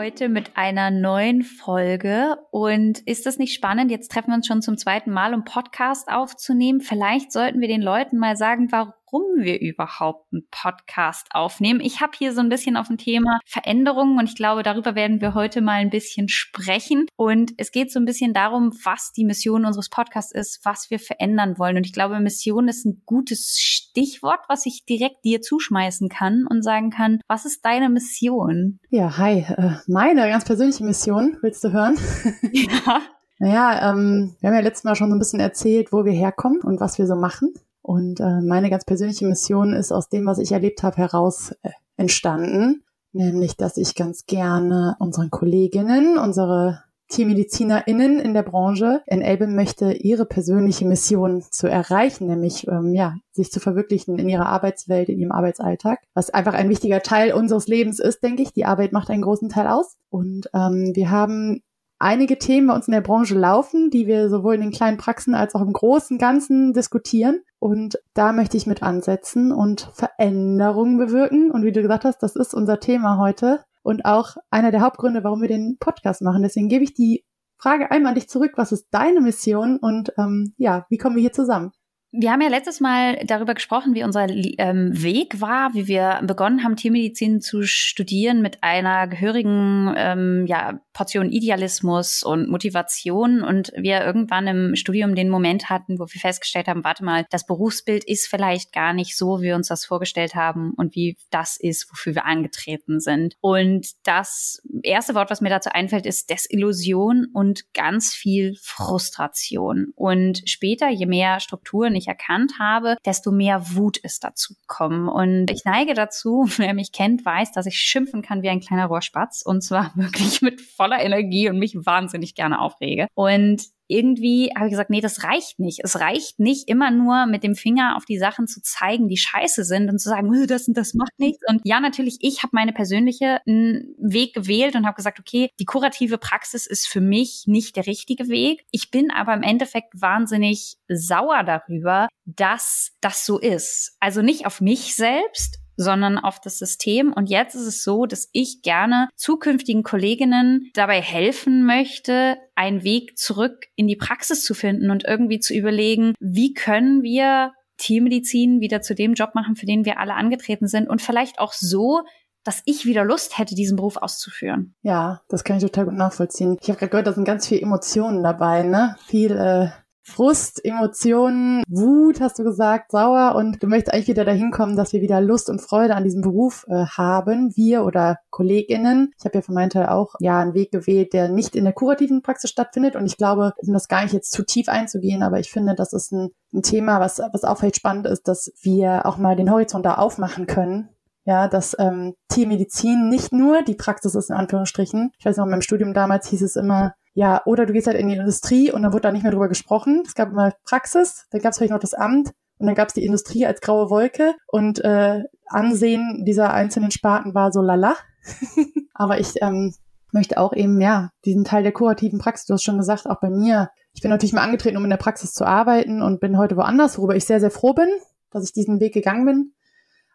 heute mit einer neuen Folge. Und ist das nicht spannend? Jetzt treffen wir uns schon zum zweiten Mal, um Podcast aufzunehmen. Vielleicht sollten wir den Leuten mal sagen, warum warum wir überhaupt einen Podcast aufnehmen. Ich habe hier so ein bisschen auf dem Thema Veränderungen und ich glaube, darüber werden wir heute mal ein bisschen sprechen. Und es geht so ein bisschen darum, was die Mission unseres Podcasts ist, was wir verändern wollen. Und ich glaube, Mission ist ein gutes Stichwort, was ich direkt dir zuschmeißen kann und sagen kann, was ist deine Mission? Ja, hi. Äh, meine ganz persönliche Mission, willst du hören? Ja. Naja, ähm, wir haben ja letztes Mal schon so ein bisschen erzählt, wo wir herkommen und was wir so machen. Und äh, meine ganz persönliche Mission ist aus dem, was ich erlebt habe, heraus äh, entstanden. Nämlich, dass ich ganz gerne unseren Kolleginnen, unsere TiermedizinerInnen in der Branche enablen möchte, ihre persönliche Mission zu erreichen, nämlich ähm, ja, sich zu verwirklichen in ihrer Arbeitswelt, in ihrem Arbeitsalltag, was einfach ein wichtiger Teil unseres Lebens ist, denke ich. Die Arbeit macht einen großen Teil aus. Und ähm, wir haben einige Themen bei uns in der Branche laufen, die wir sowohl in den kleinen Praxen als auch im großen Ganzen diskutieren. Und da möchte ich mit ansetzen und Veränderungen bewirken. Und wie du gesagt hast, das ist unser Thema heute und auch einer der Hauptgründe, warum wir den Podcast machen. Deswegen gebe ich die Frage einmal an dich zurück. Was ist deine Mission und ähm, ja, wie kommen wir hier zusammen? Wir haben ja letztes Mal darüber gesprochen, wie unser ähm, Weg war, wie wir begonnen haben, Tiermedizin zu studieren mit einer gehörigen ähm, ja, Portion Idealismus und Motivation und wir irgendwann im Studium den Moment hatten, wo wir festgestellt haben, warte mal, das Berufsbild ist vielleicht gar nicht so, wie wir uns das vorgestellt haben und wie das ist, wofür wir angetreten sind. Und das erste Wort, was mir dazu einfällt, ist Desillusion und ganz viel Frustration. Und später, je mehr Strukturen ich erkannt habe, desto mehr Wut ist dazu gekommen. Und ich neige dazu, wer mich kennt, weiß, dass ich schimpfen kann wie ein kleiner Rohrspatz und zwar wirklich mit voller Energie und mich wahnsinnig gerne aufrege. Und irgendwie habe ich gesagt, nee, das reicht nicht. Es reicht nicht, immer nur mit dem Finger auf die Sachen zu zeigen, die scheiße sind und zu sagen, das und das macht nichts. Und ja, natürlich, ich habe meine persönliche Weg gewählt und habe gesagt, okay, die kurative Praxis ist für mich nicht der richtige Weg. Ich bin aber im Endeffekt wahnsinnig sauer darüber, dass das so ist. Also nicht auf mich selbst, sondern auf das System. Und jetzt ist es so, dass ich gerne zukünftigen Kolleginnen dabei helfen möchte, einen Weg zurück in die Praxis zu finden und irgendwie zu überlegen, wie können wir Tiermedizin wieder zu dem Job machen, für den wir alle angetreten sind und vielleicht auch so, dass ich wieder Lust hätte, diesen Beruf auszuführen. Ja, das kann ich total gut nachvollziehen. Ich habe gerade gehört, da sind ganz viele Emotionen dabei, ne? Viel äh, Frust, Emotionen, Wut, hast du gesagt, sauer und du möchtest eigentlich wieder dahin kommen, dass wir wieder Lust und Freude an diesem Beruf äh, haben, wir oder KollegInnen. Ich habe ja für meinen Teil auch ja einen Weg gewählt, der nicht in der kurativen Praxis stattfindet und ich glaube, um das gar nicht jetzt zu tief einzugehen, aber ich finde, das ist ein, ein Thema, was, was auch vielleicht spannend ist, dass wir auch mal den Horizont da aufmachen können ja, dass ähm, Tiermedizin nicht nur die Praxis ist, in Anführungsstrichen. Ich weiß noch, in meinem Studium damals hieß es immer, ja, oder du gehst halt in die Industrie und dann wird da nicht mehr drüber gesprochen. Es gab immer Praxis, dann gab es vielleicht noch das Amt und dann gab es die Industrie als graue Wolke und äh, Ansehen dieser einzelnen Sparten war so lala. Aber ich ähm, möchte auch eben, ja, diesen Teil der kurativen Praxis, du hast schon gesagt, auch bei mir. Ich bin natürlich mal angetreten, um in der Praxis zu arbeiten und bin heute woanders, worüber ich sehr, sehr froh bin, dass ich diesen Weg gegangen bin.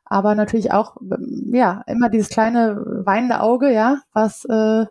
Aber natürlich auch, ja, immer dieses kleine weinende Auge, ja, was äh,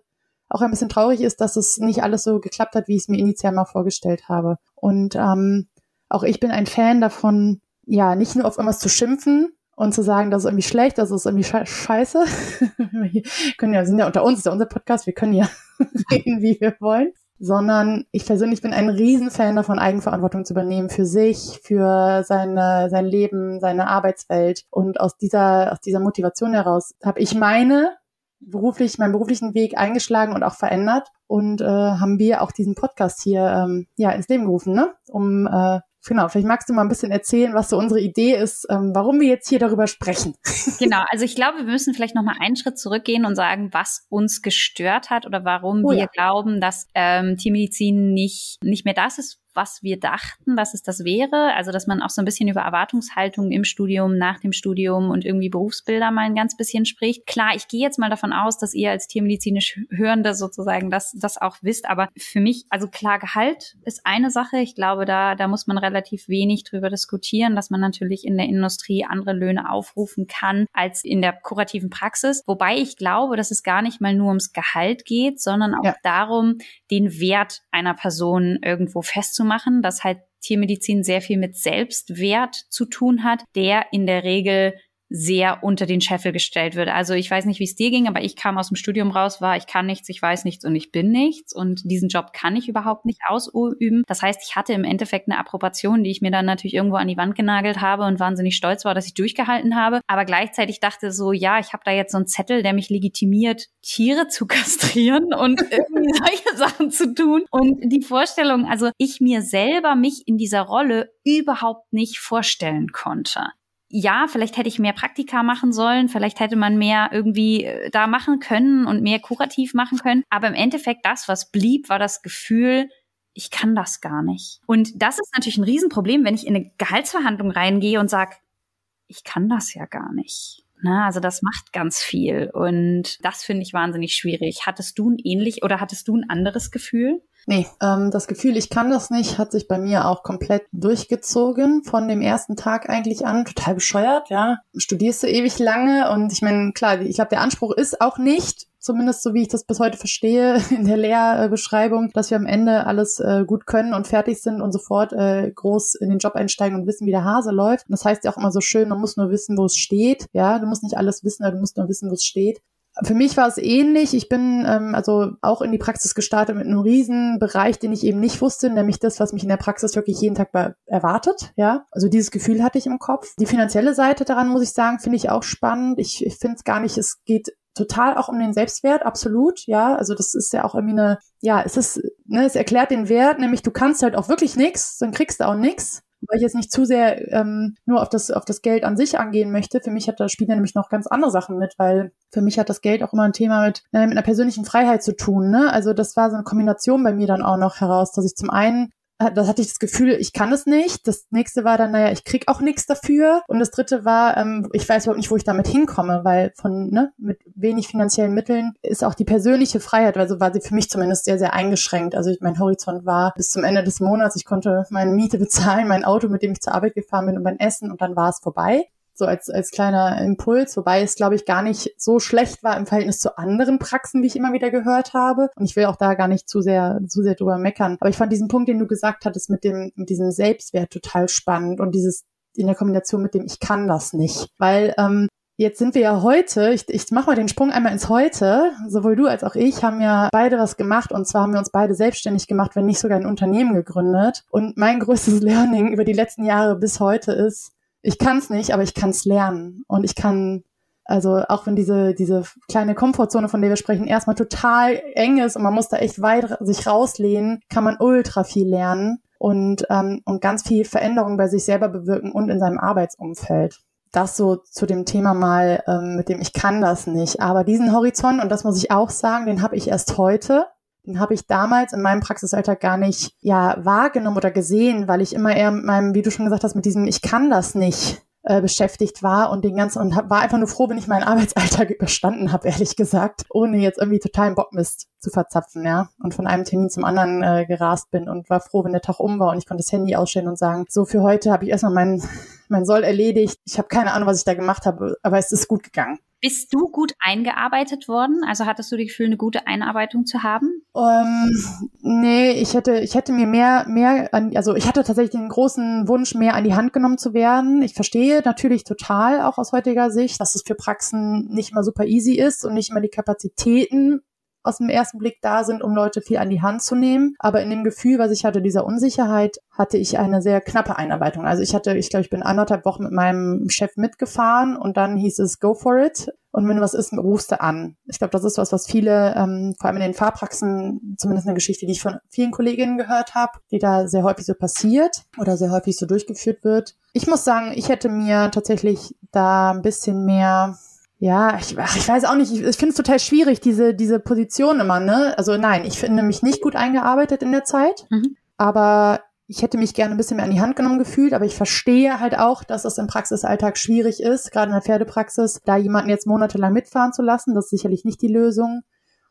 auch ein bisschen traurig ist, dass es nicht alles so geklappt hat, wie ich es mir initial mal vorgestellt habe. Und ähm, auch ich bin ein Fan davon, ja, nicht nur auf irgendwas zu schimpfen und zu sagen, das ist irgendwie schlecht, das ist irgendwie scheiße. wir können ja, sind ja unter uns, ist ja unser Podcast, wir können ja reden, wie wir wollen. Sondern ich persönlich bin ein Riesenfan davon, Eigenverantwortung zu übernehmen für sich, für seine, sein Leben, seine Arbeitswelt. Und aus dieser, aus dieser Motivation heraus habe ich meine beruflich, meinen beruflichen Weg eingeschlagen und auch verändert und äh, haben wir auch diesen Podcast hier ähm, ja ins Leben gerufen, ne? Um äh, Genau, vielleicht magst du mal ein bisschen erzählen, was so unsere Idee ist, ähm, warum wir jetzt hier darüber sprechen. Genau, also ich glaube, wir müssen vielleicht noch mal einen Schritt zurückgehen und sagen, was uns gestört hat oder warum oh, wir ja. glauben, dass ähm, Tiermedizin nicht, nicht mehr das ist, was wir dachten, dass es das wäre. Also, dass man auch so ein bisschen über Erwartungshaltung im Studium, nach dem Studium und irgendwie Berufsbilder mal ein ganz bisschen spricht. Klar, ich gehe jetzt mal davon aus, dass ihr als tiermedizinisch Hörende sozusagen das, das auch wisst. Aber für mich, also klar, Gehalt ist eine Sache. Ich glaube, da, da muss man relativ wenig drüber diskutieren, dass man natürlich in der Industrie andere Löhne aufrufen kann als in der kurativen Praxis. Wobei ich glaube, dass es gar nicht mal nur ums Gehalt geht, sondern auch ja. darum, den Wert einer Person irgendwo festzumachen, dass halt Tiermedizin sehr viel mit Selbstwert zu tun hat, der in der Regel sehr unter den Scheffel gestellt wird. Also ich weiß nicht, wie es dir ging, aber ich kam aus dem Studium raus, war, ich kann nichts, ich weiß nichts und ich bin nichts und diesen Job kann ich überhaupt nicht ausüben. Das heißt, ich hatte im Endeffekt eine Approbation, die ich mir dann natürlich irgendwo an die Wand genagelt habe und wahnsinnig stolz war, dass ich durchgehalten habe. Aber gleichzeitig dachte so, ja, ich habe da jetzt so einen Zettel, der mich legitimiert, Tiere zu kastrieren und irgendwie solche Sachen zu tun. Und die Vorstellung, also ich mir selber mich in dieser Rolle überhaupt nicht vorstellen konnte ja, vielleicht hätte ich mehr Praktika machen sollen, vielleicht hätte man mehr irgendwie äh, da machen können und mehr kurativ machen können. Aber im Endeffekt, das, was blieb, war das Gefühl, ich kann das gar nicht. Und das ist natürlich ein Riesenproblem, wenn ich in eine Gehaltsverhandlung reingehe und sage, ich kann das ja gar nicht. Na, also das macht ganz viel und das finde ich wahnsinnig schwierig. Hattest du ein ähnlich oder hattest du ein anderes Gefühl? Nee, ähm, das Gefühl, ich kann das nicht, hat sich bei mir auch komplett durchgezogen, von dem ersten Tag eigentlich an. Total bescheuert, ja. Studierst du ewig lange und ich meine, klar, ich glaube, der Anspruch ist auch nicht, zumindest so wie ich das bis heute verstehe in der Lehrbeschreibung, dass wir am Ende alles äh, gut können und fertig sind und sofort äh, groß in den Job einsteigen und wissen, wie der Hase läuft. Und das heißt ja auch immer so schön, man muss nur wissen, wo es steht. Ja, du musst nicht alles wissen, aber du musst nur wissen, wo es steht. Für mich war es ähnlich. Ich bin ähm, also auch in die Praxis gestartet mit einem riesen Bereich, den ich eben nicht wusste, nämlich das, was mich in der Praxis wirklich jeden Tag erwartet. Ja, also dieses Gefühl hatte ich im Kopf. Die finanzielle Seite daran muss ich sagen, finde ich auch spannend. Ich, ich finde es gar nicht. Es geht total auch um den Selbstwert, absolut, ja. Also das ist ja auch irgendwie eine, ja, es ist, ne, es erklärt den Wert, nämlich du kannst halt auch wirklich nichts, dann kriegst du auch nichts weil ich jetzt nicht zu sehr ähm, nur auf das, auf das Geld an sich angehen möchte. Für mich hat das Spiel nämlich noch ganz andere Sachen mit, weil für mich hat das Geld auch immer ein Thema mit, äh, mit einer persönlichen Freiheit zu tun. Ne? Also das war so eine Kombination bei mir dann auch noch heraus, dass ich zum einen das hatte ich das Gefühl, ich kann es nicht. Das nächste war dann, naja, ich krieg auch nichts dafür. Und das dritte war, ähm, ich weiß überhaupt nicht, wo ich damit hinkomme, weil von, ne, mit wenig finanziellen Mitteln ist auch die persönliche Freiheit, also war sie für mich zumindest sehr, sehr eingeschränkt. Also mein Horizont war bis zum Ende des Monats, ich konnte meine Miete bezahlen, mein Auto, mit dem ich zur Arbeit gefahren bin und mein Essen und dann war es vorbei so als, als kleiner Impuls, wobei es, glaube ich, gar nicht so schlecht war im Verhältnis zu anderen Praxen, wie ich immer wieder gehört habe. Und ich will auch da gar nicht zu sehr, zu sehr drüber meckern. Aber ich fand diesen Punkt, den du gesagt hattest, mit dem, mit diesem Selbstwert total spannend und dieses in der Kombination mit dem ich kann das nicht. Weil ähm, Jetzt sind wir ja heute, ich, ich mache mal den Sprung einmal ins Heute. Sowohl du als auch ich haben ja beide was gemacht und zwar haben wir uns beide selbstständig gemacht, wenn nicht sogar ein Unternehmen gegründet. Und mein größtes Learning über die letzten Jahre bis heute ist, ich kann es nicht, aber ich kann es lernen. Und ich kann, also auch wenn diese, diese kleine Komfortzone, von der wir sprechen, erstmal total eng ist und man muss da echt weit sich rauslehnen, kann man ultra viel lernen und, ähm, und ganz viel Veränderung bei sich selber bewirken und in seinem Arbeitsumfeld. Das so zu dem Thema mal, ähm, mit dem ich kann das nicht. Aber diesen Horizont, und das muss ich auch sagen, den habe ich erst heute habe ich damals in meinem Praxisalltag gar nicht ja wahrgenommen oder gesehen, weil ich immer eher mit meinem, wie du schon gesagt hast, mit diesem Ich kann das nicht äh, beschäftigt war und den ganzen und hab, war einfach nur froh, wenn ich meinen Arbeitsalltag überstanden habe, ehrlich gesagt, ohne jetzt irgendwie totalen Bockmist zu verzapfen, ja, und von einem Termin zum anderen äh, gerast bin und war froh, wenn der Tag um war und ich konnte das Handy ausstellen und sagen, so für heute habe ich erstmal mein mein Soll erledigt. Ich habe keine Ahnung, was ich da gemacht habe, aber es ist gut gegangen. Bist du gut eingearbeitet worden? Also hattest du das Gefühl, eine gute Einarbeitung zu haben? Ähm, nee, ich hätte, ich hätte mir mehr, mehr an, also ich hatte tatsächlich den großen Wunsch, mehr an die Hand genommen zu werden. Ich verstehe natürlich total auch aus heutiger Sicht, dass es für Praxen nicht immer super easy ist und nicht immer die Kapazitäten aus dem ersten Blick da sind, um Leute viel an die Hand zu nehmen. Aber in dem Gefühl, was ich hatte, dieser Unsicherheit, hatte ich eine sehr knappe Einarbeitung. Also ich hatte, ich glaube, ich bin anderthalb Wochen mit meinem Chef mitgefahren und dann hieß es go for it. Und wenn was ist, rufst du an. Ich glaube, das ist was, was viele, ähm, vor allem in den Fahrpraxen, zumindest eine Geschichte, die ich von vielen Kolleginnen gehört habe, die da sehr häufig so passiert oder sehr häufig so durchgeführt wird. Ich muss sagen, ich hätte mir tatsächlich da ein bisschen mehr ja, ich, ach, ich weiß auch nicht, ich, ich finde es total schwierig, diese, diese Position immer, ne? Also nein, ich finde mich nicht gut eingearbeitet in der Zeit, mhm. aber ich hätte mich gerne ein bisschen mehr an die Hand genommen gefühlt, aber ich verstehe halt auch, dass es im Praxisalltag schwierig ist, gerade in der Pferdepraxis, da jemanden jetzt monatelang mitfahren zu lassen. Das ist sicherlich nicht die Lösung.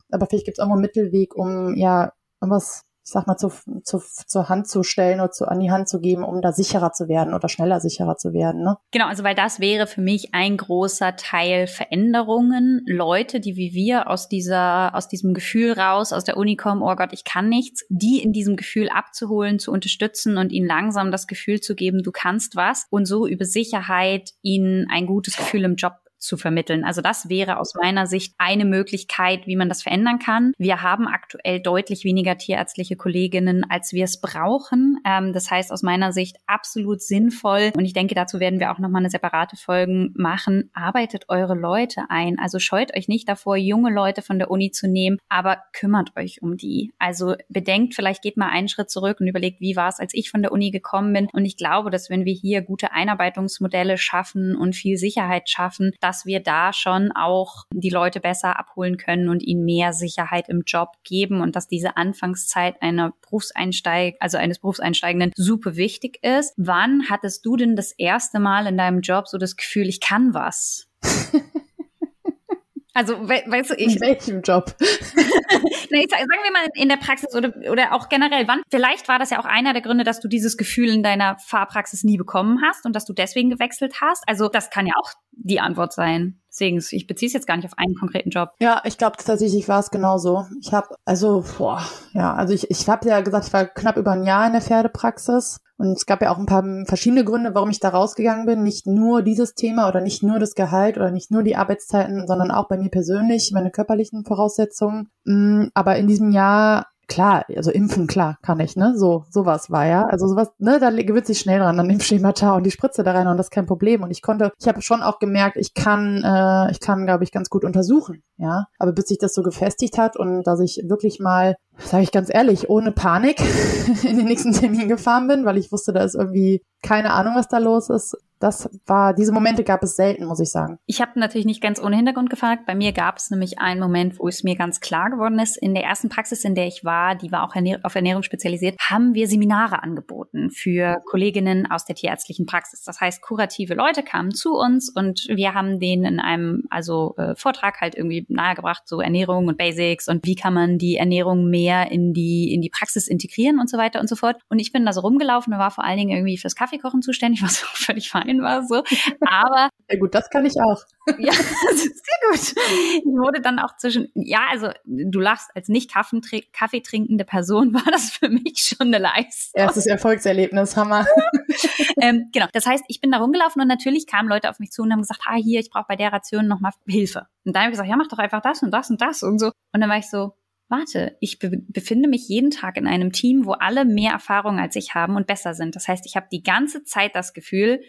Aber vielleicht gibt es auch mal einen Mittelweg, um ja was ich sag mal, zu, zu, zur Hand zu stellen oder zu, an die Hand zu geben, um da sicherer zu werden oder schneller sicherer zu werden. Ne? Genau, also weil das wäre für mich ein großer Teil Veränderungen. Leute, die wie wir aus dieser, aus diesem Gefühl raus, aus der Uni kommen, oh Gott, ich kann nichts, die in diesem Gefühl abzuholen, zu unterstützen und ihnen langsam das Gefühl zu geben, du kannst was und so über Sicherheit ihnen ein gutes Gefühl im Job zu vermitteln. Also das wäre aus meiner Sicht eine Möglichkeit, wie man das verändern kann. Wir haben aktuell deutlich weniger tierärztliche Kolleginnen, als wir es brauchen. Ähm, das heißt aus meiner Sicht absolut sinnvoll. Und ich denke, dazu werden wir auch nochmal eine separate Folgen machen. Arbeitet eure Leute ein. Also scheut euch nicht davor, junge Leute von der Uni zu nehmen, aber kümmert euch um die. Also bedenkt, vielleicht geht mal einen Schritt zurück und überlegt, wie war es, als ich von der Uni gekommen bin. Und ich glaube, dass wenn wir hier gute Einarbeitungsmodelle schaffen und viel Sicherheit schaffen, dass wir da schon auch die Leute besser abholen können und ihnen mehr Sicherheit im Job geben und dass diese Anfangszeit einer Berufseinsteig, also eines Berufseinsteigenden super wichtig ist. Wann hattest du denn das erste Mal in deinem Job so das Gefühl, ich kann was? Also, we weißt du, ich. In welchem Job? nee, sagen wir mal in der Praxis oder, oder auch generell, wann? Vielleicht war das ja auch einer der Gründe, dass du dieses Gefühl in deiner Fahrpraxis nie bekommen hast und dass du deswegen gewechselt hast. Also, das kann ja auch die Antwort sein. Deswegen, ich beziehe es jetzt gar nicht auf einen konkreten Job. Ja, ich glaube tatsächlich war es genauso. Ich habe, also, boah, ja, also ich, ich habe ja gesagt, ich war knapp über ein Jahr in der Pferdepraxis. Und es gab ja auch ein paar verschiedene Gründe, warum ich da rausgegangen bin. Nicht nur dieses Thema oder nicht nur das Gehalt oder nicht nur die Arbeitszeiten, sondern auch bei mir persönlich, meine körperlichen Voraussetzungen. Mm, aber in diesem Jahr klar, also impfen, klar, kann ich, ne? So, sowas war ja. Also sowas, ne, da gewöhnt sich schnell dran, dann nimm Schemata und die Spritze da rein und das ist kein Problem. Und ich konnte, ich habe schon auch gemerkt, ich kann, äh, ich kann, glaube ich, ganz gut untersuchen, ja. Aber bis sich das so gefestigt hat und dass ich wirklich mal, sage ich ganz ehrlich, ohne Panik in den nächsten Termin gefahren bin, weil ich wusste, da ist irgendwie keine Ahnung, was da los ist, das war, diese Momente gab es selten, muss ich sagen. Ich habe natürlich nicht ganz ohne Hintergrund gefragt. Bei mir gab es nämlich einen Moment, wo es mir ganz klar geworden ist. In der ersten Praxis, in der ich war, die war auch auf Ernährung spezialisiert, haben wir Seminare angeboten für Kolleginnen aus der tierärztlichen Praxis. Das heißt, kurative Leute kamen zu uns und wir haben denen in einem also äh, Vortrag halt irgendwie nahegebracht, so Ernährung und Basics und wie kann man die Ernährung mehr in die in die Praxis integrieren und so weiter und so fort. Und ich bin da so rumgelaufen und war vor allen Dingen irgendwie fürs Kaffeekochen zuständig, was auch völlig fein war so. Aber ja gut, das kann ich auch. ja, sehr gut. Ich wurde dann auch zwischen, ja, also du lachst, als nicht Kaffee trinkende Person war das für mich schon eine Leistung. Erstes Erfolgserlebnis, Hammer. ähm, genau, das heißt, ich bin da rumgelaufen und natürlich kamen Leute auf mich zu und haben gesagt, ah, hier, ich brauche bei der Ration nochmal Hilfe. Und dann habe ich gesagt, ja, mach doch einfach das und das und das und so. Und dann war ich so, warte, ich be befinde mich jeden Tag in einem Team, wo alle mehr Erfahrung als ich haben und besser sind. Das heißt, ich habe die ganze Zeit das Gefühl,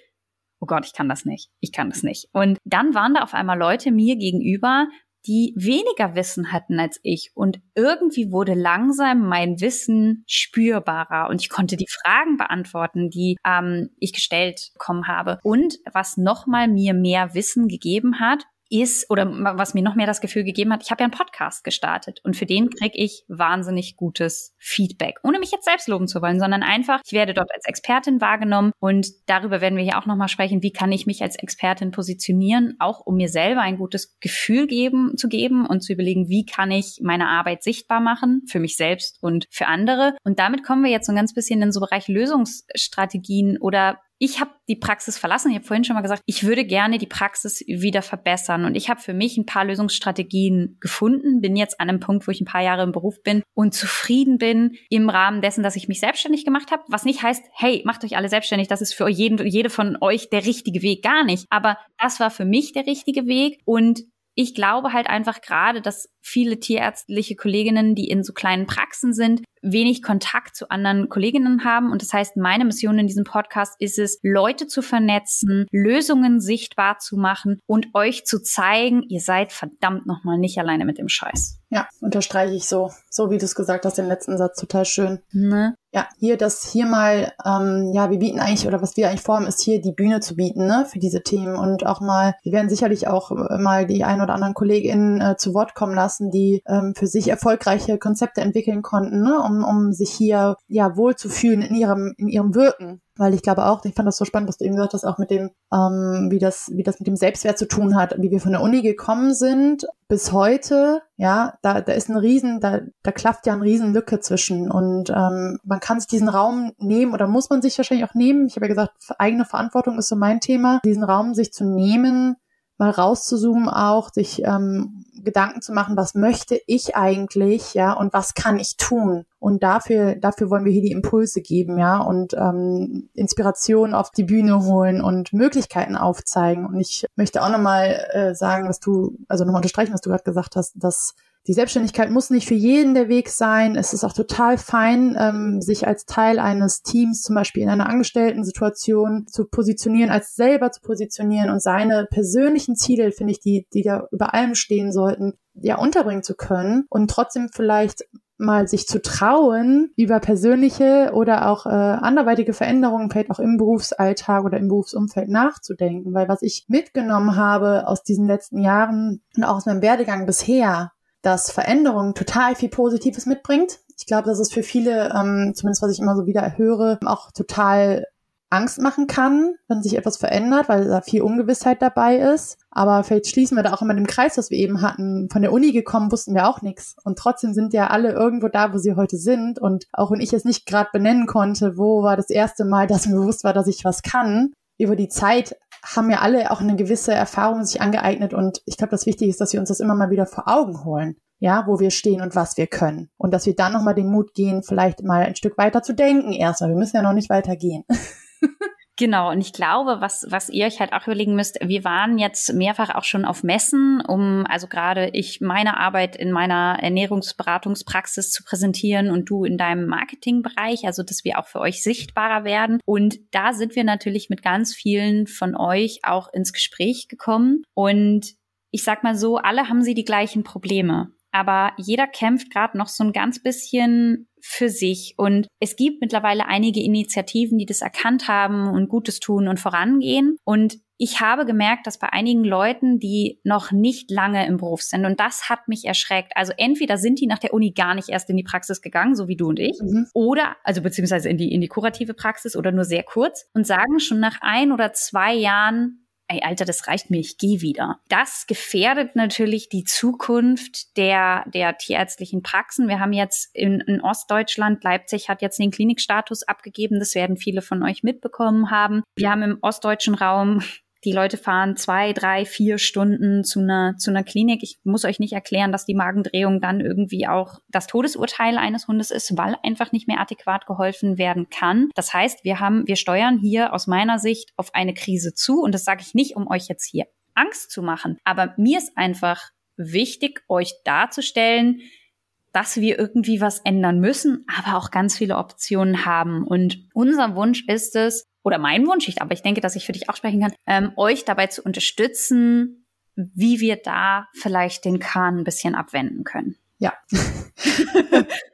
oh Gott, ich kann das nicht, ich kann das nicht. Und dann waren da auf einmal Leute mir gegenüber, die weniger Wissen hatten als ich. Und irgendwie wurde langsam mein Wissen spürbarer und ich konnte die Fragen beantworten, die ähm, ich gestellt bekommen habe. Und was nochmal mir mehr Wissen gegeben hat, ist, oder was mir noch mehr das Gefühl gegeben hat, ich habe ja einen Podcast gestartet und für den kriege ich wahnsinnig gutes Feedback. Ohne mich jetzt selbst loben zu wollen, sondern einfach, ich werde dort als Expertin wahrgenommen und darüber werden wir hier auch nochmal sprechen, wie kann ich mich als Expertin positionieren, auch um mir selber ein gutes Gefühl geben, zu geben und zu überlegen, wie kann ich meine Arbeit sichtbar machen für mich selbst und für andere. Und damit kommen wir jetzt so ein ganz bisschen in so Bereich Lösungsstrategien oder ich habe die Praxis verlassen. Ich habe vorhin schon mal gesagt, ich würde gerne die Praxis wieder verbessern. Und ich habe für mich ein paar Lösungsstrategien gefunden, bin jetzt an einem Punkt, wo ich ein paar Jahre im Beruf bin und zufrieden bin im Rahmen dessen, dass ich mich selbstständig gemacht habe. Was nicht heißt, hey, macht euch alle selbstständig, das ist für jeden, jede von euch der richtige Weg, gar nicht. Aber das war für mich der richtige Weg. Und ich glaube halt einfach gerade, dass viele tierärztliche Kolleginnen, die in so kleinen Praxen sind, wenig Kontakt zu anderen Kolleginnen haben. Und das heißt, meine Mission in diesem Podcast ist es, Leute zu vernetzen, Lösungen sichtbar zu machen und euch zu zeigen, ihr seid verdammt nochmal nicht alleine mit dem Scheiß. Ja, unterstreiche ich so. So wie du es gesagt hast, den letzten Satz total schön. Ne? Ja, hier das hier mal, ähm, ja, wir bieten eigentlich, oder was wir eigentlich vorhaben, ist hier die Bühne zu bieten, ne, für diese Themen und auch mal, wir werden sicherlich auch äh, mal die ein oder anderen KollegInnen äh, zu Wort kommen lassen, die ähm, für sich erfolgreiche Konzepte entwickeln konnten, ne, um um, um sich hier ja wohlzufühlen in ihrem, in ihrem Wirken. Weil ich glaube auch, ich fand das so spannend, was du eben gesagt hast, auch mit dem, ähm, wie das, wie das mit dem Selbstwert zu tun hat, wie wir von der Uni gekommen sind bis heute, ja, da, da ist ein Riesen, da, da klafft ja ein Riesenlücke zwischen und ähm, man kann sich diesen Raum nehmen oder muss man sich wahrscheinlich auch nehmen. Ich habe ja gesagt, eigene Verantwortung ist so mein Thema, diesen Raum sich zu nehmen, mal rauszuzoomen auch, sich ähm, Gedanken zu machen, was möchte ich eigentlich, ja, und was kann ich tun? Und dafür, dafür wollen wir hier die Impulse geben, ja, und ähm, Inspiration auf die Bühne holen und Möglichkeiten aufzeigen. Und ich möchte auch nochmal äh, sagen, dass du, also nochmal unterstreichen, was du gerade gesagt hast, dass die Selbstständigkeit muss nicht für jeden der Weg sein. Es ist auch total fein, ähm, sich als Teil eines Teams zum Beispiel in einer Angestellten-Situation zu positionieren, als selber zu positionieren und seine persönlichen Ziele, finde ich, die, die da über allem stehen sollten, ja, unterbringen zu können und trotzdem vielleicht mal sich zu trauen, über persönliche oder auch äh, anderweitige Veränderungen vielleicht auch im Berufsalltag oder im Berufsumfeld nachzudenken. Weil was ich mitgenommen habe aus diesen letzten Jahren und auch aus meinem Werdegang bisher, dass Veränderung total viel Positives mitbringt. Ich glaube, dass es für viele, ähm, zumindest was ich immer so wieder höre, auch total Angst machen kann, wenn sich etwas verändert, weil da viel Ungewissheit dabei ist. Aber vielleicht schließen wir da auch immer den Kreis, was wir eben hatten. Von der Uni gekommen wussten wir auch nichts. Und trotzdem sind ja alle irgendwo da, wo sie heute sind. Und auch wenn ich es nicht gerade benennen konnte, wo war das erste Mal, dass mir bewusst war, dass ich was kann, über die Zeit haben ja alle auch eine gewisse Erfahrung sich angeeignet und ich glaube, das Wichtige ist, dass wir uns das immer mal wieder vor Augen holen, ja, wo wir stehen und was wir können und dass wir dann nochmal den Mut gehen, vielleicht mal ein Stück weiter zu denken erstmal. Wir müssen ja noch nicht weitergehen. Genau, und ich glaube, was, was ihr euch halt auch überlegen müsst, wir waren jetzt mehrfach auch schon auf Messen, um also gerade ich meine Arbeit in meiner Ernährungsberatungspraxis zu präsentieren und du in deinem Marketingbereich, also dass wir auch für euch sichtbarer werden. Und da sind wir natürlich mit ganz vielen von euch auch ins Gespräch gekommen. Und ich sag mal so, alle haben sie die gleichen Probleme aber jeder kämpft gerade noch so ein ganz bisschen für sich. Und es gibt mittlerweile einige Initiativen, die das erkannt haben und Gutes tun und vorangehen. Und ich habe gemerkt, dass bei einigen Leuten, die noch nicht lange im Beruf sind, und das hat mich erschreckt. Also entweder sind die nach der Uni gar nicht erst in die Praxis gegangen, so wie du und ich, mhm. oder, also beziehungsweise in die, in die kurative Praxis oder nur sehr kurz und sagen schon nach ein oder zwei Jahren, ey, Alter, das reicht mir, ich gehe wieder. Das gefährdet natürlich die Zukunft der, der tierärztlichen Praxen. Wir haben jetzt in, in Ostdeutschland, Leipzig hat jetzt den Klinikstatus abgegeben, das werden viele von euch mitbekommen haben. Wir haben im ostdeutschen Raum die Leute fahren zwei, drei, vier Stunden zu einer, zu einer Klinik. Ich muss euch nicht erklären, dass die Magendrehung dann irgendwie auch das Todesurteil eines Hundes ist, weil einfach nicht mehr adäquat geholfen werden kann. Das heißt, wir haben, wir steuern hier aus meiner Sicht auf eine Krise zu. Und das sage ich nicht, um euch jetzt hier Angst zu machen. Aber mir ist einfach wichtig, euch darzustellen, dass wir irgendwie was ändern müssen, aber auch ganz viele Optionen haben. Und unser Wunsch ist es, oder mein Wunsch, ich, aber ich denke, dass ich für dich auch sprechen kann, ähm, euch dabei zu unterstützen, wie wir da vielleicht den Kahn ein bisschen abwenden können. Ja.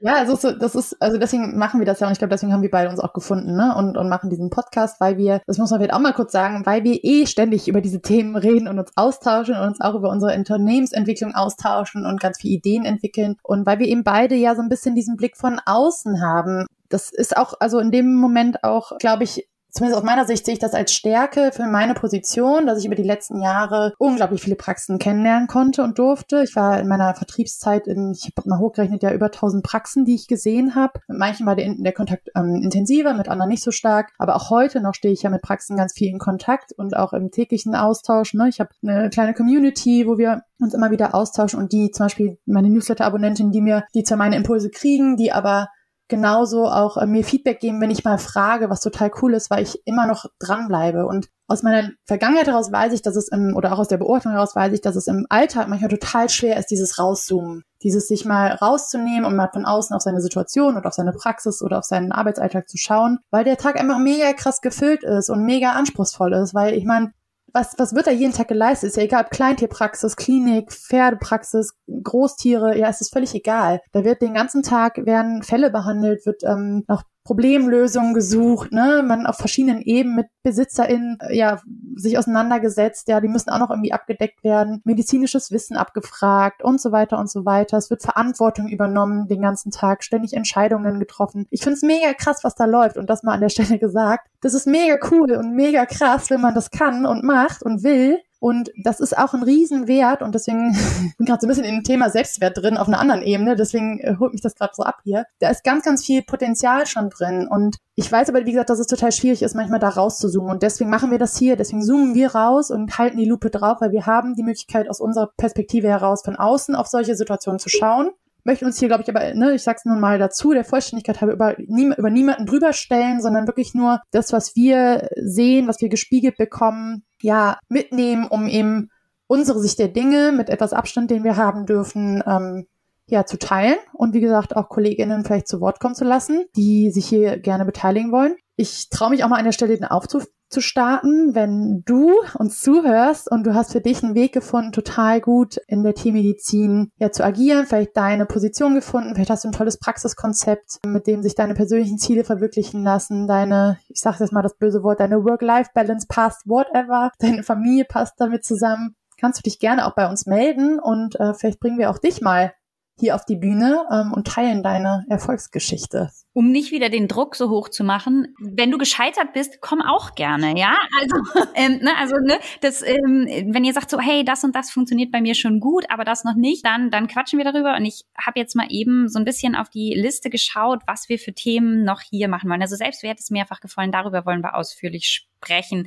Ja, also so, das ist, also deswegen machen wir das ja und ich glaube, deswegen haben wir beide uns auch gefunden, ne? Und, und machen diesen Podcast, weil wir, das muss man vielleicht auch mal kurz sagen, weil wir eh ständig über diese Themen reden und uns austauschen und uns auch über unsere Unternehmensentwicklung austauschen und ganz viele Ideen entwickeln. Und weil wir eben beide ja so ein bisschen diesen Blick von außen haben. Das ist auch, also in dem Moment auch, glaube ich, zumindest aus meiner Sicht sehe ich das als Stärke für meine Position, dass ich über die letzten Jahre unglaublich viele Praxen kennenlernen konnte und durfte. Ich war in meiner Vertriebszeit in, ich habe mal hochgerechnet, ja über 1000 Praxen, die ich gesehen habe. Mit manchen war der, der Kontakt ähm, intensiver, mit anderen nicht so stark. Aber auch heute noch stehe ich ja mit Praxen ganz viel in Kontakt und auch im täglichen Austausch. Ne? Ich habe eine kleine Community, wo wir uns immer wieder austauschen und die zum Beispiel meine Newsletter-Abonnentin, die mir, die zwar meine Impulse kriegen, die aber genauso auch äh, mir Feedback geben, wenn ich mal frage, was total cool ist, weil ich immer noch dranbleibe. Und aus meiner Vergangenheit heraus weiß ich, dass es im, oder auch aus der Beobachtung heraus weiß ich, dass es im Alltag manchmal total schwer ist, dieses Rauszoomen. Dieses sich mal rauszunehmen und mal von außen auf seine Situation oder auf seine Praxis oder auf seinen Arbeitsalltag zu schauen, weil der Tag einfach mega krass gefüllt ist und mega anspruchsvoll ist, weil ich meine, was, was wird da jeden Tag geleistet? Ist ja egal, ob Kleintierpraxis, Klinik, Pferdepraxis, Großtiere, ja, es ist völlig egal. Da wird den ganzen Tag, werden Fälle behandelt, wird ähm, noch Problemlösungen gesucht, ne? Man auf verschiedenen Ebenen mit BesitzerInnen äh, ja sich auseinandergesetzt, ja, die müssen auch noch irgendwie abgedeckt werden, medizinisches Wissen abgefragt und so weiter und so weiter. Es wird Verantwortung übernommen den ganzen Tag, ständig Entscheidungen getroffen. Ich finde es mega krass, was da läuft und das mal an der Stelle gesagt. Das ist mega cool und mega krass, wenn man das kann und macht und will. Und das ist auch ein Riesenwert und deswegen bin gerade so ein bisschen in dem Thema Selbstwert drin auf einer anderen Ebene. Deswegen äh, holt mich das gerade so ab hier. Da ist ganz, ganz viel Potenzial schon drin. Und ich weiß aber, wie gesagt, dass es total schwierig ist, manchmal da rauszuzoomen. Und deswegen machen wir das hier. Deswegen zoomen wir raus und halten die Lupe drauf, weil wir haben die Möglichkeit, aus unserer Perspektive heraus von außen auf solche Situationen zu schauen möchte uns hier, glaube ich, aber, ne, ich sag's nun mal dazu, der Vollständigkeit habe über, nie, über niemanden drüber stellen, sondern wirklich nur das, was wir sehen, was wir gespiegelt bekommen, ja, mitnehmen, um eben unsere Sicht der Dinge mit etwas Abstand, den wir haben dürfen, ähm, ja, zu teilen und wie gesagt auch Kolleginnen vielleicht zu Wort kommen zu lassen, die sich hier gerne beteiligen wollen. Ich traue mich auch mal an der Stelle den Aufruf zu starten, wenn du uns zuhörst und du hast für dich einen Weg gefunden, total gut in der Tiermedizin ja zu agieren, vielleicht deine Position gefunden, vielleicht hast du ein tolles Praxiskonzept, mit dem sich deine persönlichen Ziele verwirklichen lassen, deine, ich sage jetzt mal das böse Wort, deine Work-Life-Balance passt, whatever, deine Familie passt damit zusammen, kannst du dich gerne auch bei uns melden und äh, vielleicht bringen wir auch dich mal hier auf die Bühne ähm, und teilen deine Erfolgsgeschichte um nicht wieder den Druck so hoch zu machen. Wenn du gescheitert bist, komm auch gerne, ja. Also, ähm, ne, also ne, das, ähm, wenn ihr sagt so, hey, das und das funktioniert bei mir schon gut, aber das noch nicht, dann dann quatschen wir darüber. Und ich habe jetzt mal eben so ein bisschen auf die Liste geschaut, was wir für Themen noch hier machen wollen. Also Selbstwert ist mehrfach gefallen, darüber wollen wir ausführlich sprechen.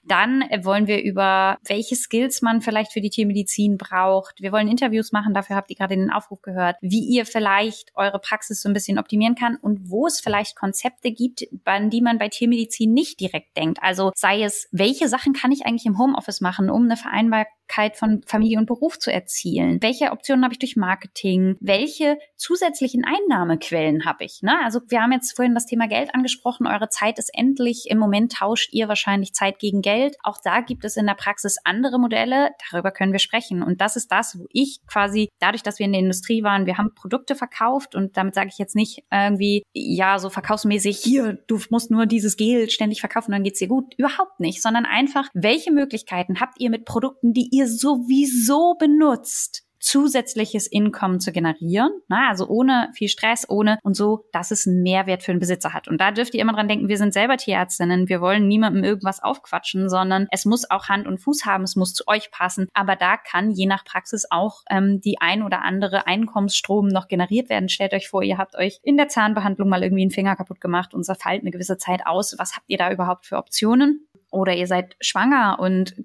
Dann wollen wir über welche Skills man vielleicht für die Tiermedizin braucht. Wir wollen Interviews machen, dafür habt ihr gerade den Aufruf gehört, wie ihr vielleicht eure Praxis so ein bisschen optimieren kann und wo es vielleicht Konzepte gibt, an die man bei Tiermedizin nicht direkt denkt. Also sei es, welche Sachen kann ich eigentlich im Homeoffice machen, um eine Vereinbarkeit von Familie und Beruf zu erzielen? Welche Optionen habe ich durch Marketing? Welche zusätzlichen Einnahmequellen habe ich? Ne? Also wir haben jetzt vorhin das Thema Geld angesprochen. Eure Zeit ist endlich. Im Moment tauscht ihr wahrscheinlich Zeit gegen Geld. Auch da gibt es in der Praxis andere Modelle. Darüber können wir sprechen. Und das ist das, wo ich quasi, dadurch, dass wir in der Industrie waren, wir haben Produkte verkauft und damit sage ich jetzt nicht irgendwie, ja, so verkaufsmäßig, hier, du musst nur dieses Gel ständig verkaufen, dann geht's dir gut. Überhaupt nicht, sondern einfach, welche Möglichkeiten habt ihr mit Produkten, die ihr sowieso benutzt? zusätzliches Income zu generieren. Na, also ohne viel Stress, ohne und so, dass es einen Mehrwert für den Besitzer hat. Und da dürft ihr immer dran denken, wir sind selber Tierärztinnen, wir wollen niemandem irgendwas aufquatschen, sondern es muss auch Hand und Fuß haben, es muss zu euch passen. Aber da kann je nach Praxis auch ähm, die ein oder andere Einkommensstrom noch generiert werden. Stellt euch vor, ihr habt euch in der Zahnbehandlung mal irgendwie einen Finger kaputt gemacht und zerfallt eine gewisse Zeit aus. Was habt ihr da überhaupt für Optionen? Oder ihr seid schwanger und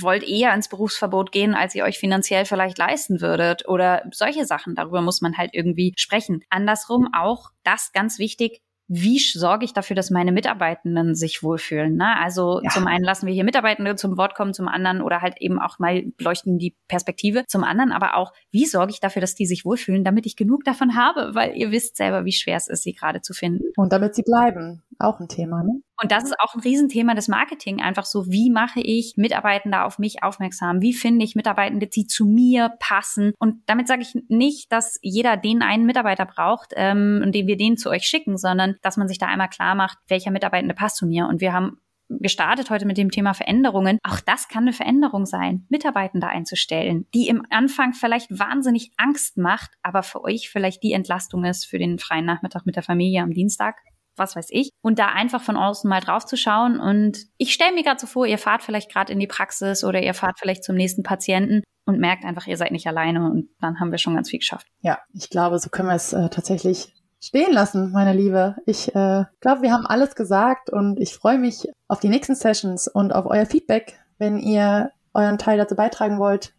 wollt eher ins Berufsverbot gehen, als ihr euch finanziell vielleicht leisten würdet oder solche Sachen. Darüber muss man halt irgendwie sprechen. Andersrum auch das ganz wichtig, wie sorge ich dafür, dass meine Mitarbeitenden sich wohlfühlen? Ne? Also ja. zum einen lassen wir hier Mitarbeitende zum Wort kommen, zum anderen oder halt eben auch mal leuchten die Perspektive, zum anderen aber auch, wie sorge ich dafür, dass die sich wohlfühlen, damit ich genug davon habe, weil ihr wisst selber, wie schwer es ist, sie gerade zu finden. Und damit sie bleiben, auch ein Thema, ne? Und das ist auch ein Riesenthema des Marketing. Einfach so, wie mache ich Mitarbeitende auf mich aufmerksam? Wie finde ich Mitarbeitende, die zu mir passen? Und damit sage ich nicht, dass jeder den einen Mitarbeiter braucht ähm, und den wir den zu euch schicken, sondern dass man sich da einmal klar macht, welcher Mitarbeitende passt zu mir. Und wir haben gestartet heute mit dem Thema Veränderungen. Auch das kann eine Veränderung sein, Mitarbeitende einzustellen, die im Anfang vielleicht wahnsinnig Angst macht, aber für euch vielleicht die Entlastung ist für den freien Nachmittag mit der Familie am Dienstag was weiß ich. Und da einfach von außen mal drauf zu schauen. Und ich stelle mir gerade so vor, ihr fahrt vielleicht gerade in die Praxis oder ihr fahrt vielleicht zum nächsten Patienten und merkt einfach, ihr seid nicht alleine und dann haben wir schon ganz viel geschafft. Ja, ich glaube, so können wir es äh, tatsächlich stehen lassen, meine Liebe. Ich äh, glaube, wir haben alles gesagt und ich freue mich auf die nächsten Sessions und auf euer Feedback, wenn ihr euren Teil dazu beitragen wollt,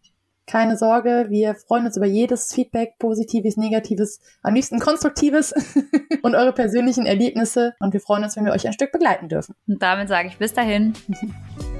keine Sorge, wir freuen uns über jedes Feedback, positives, negatives, am liebsten konstruktives und eure persönlichen Erlebnisse. Und wir freuen uns, wenn wir euch ein Stück begleiten dürfen. Und damit sage ich bis dahin.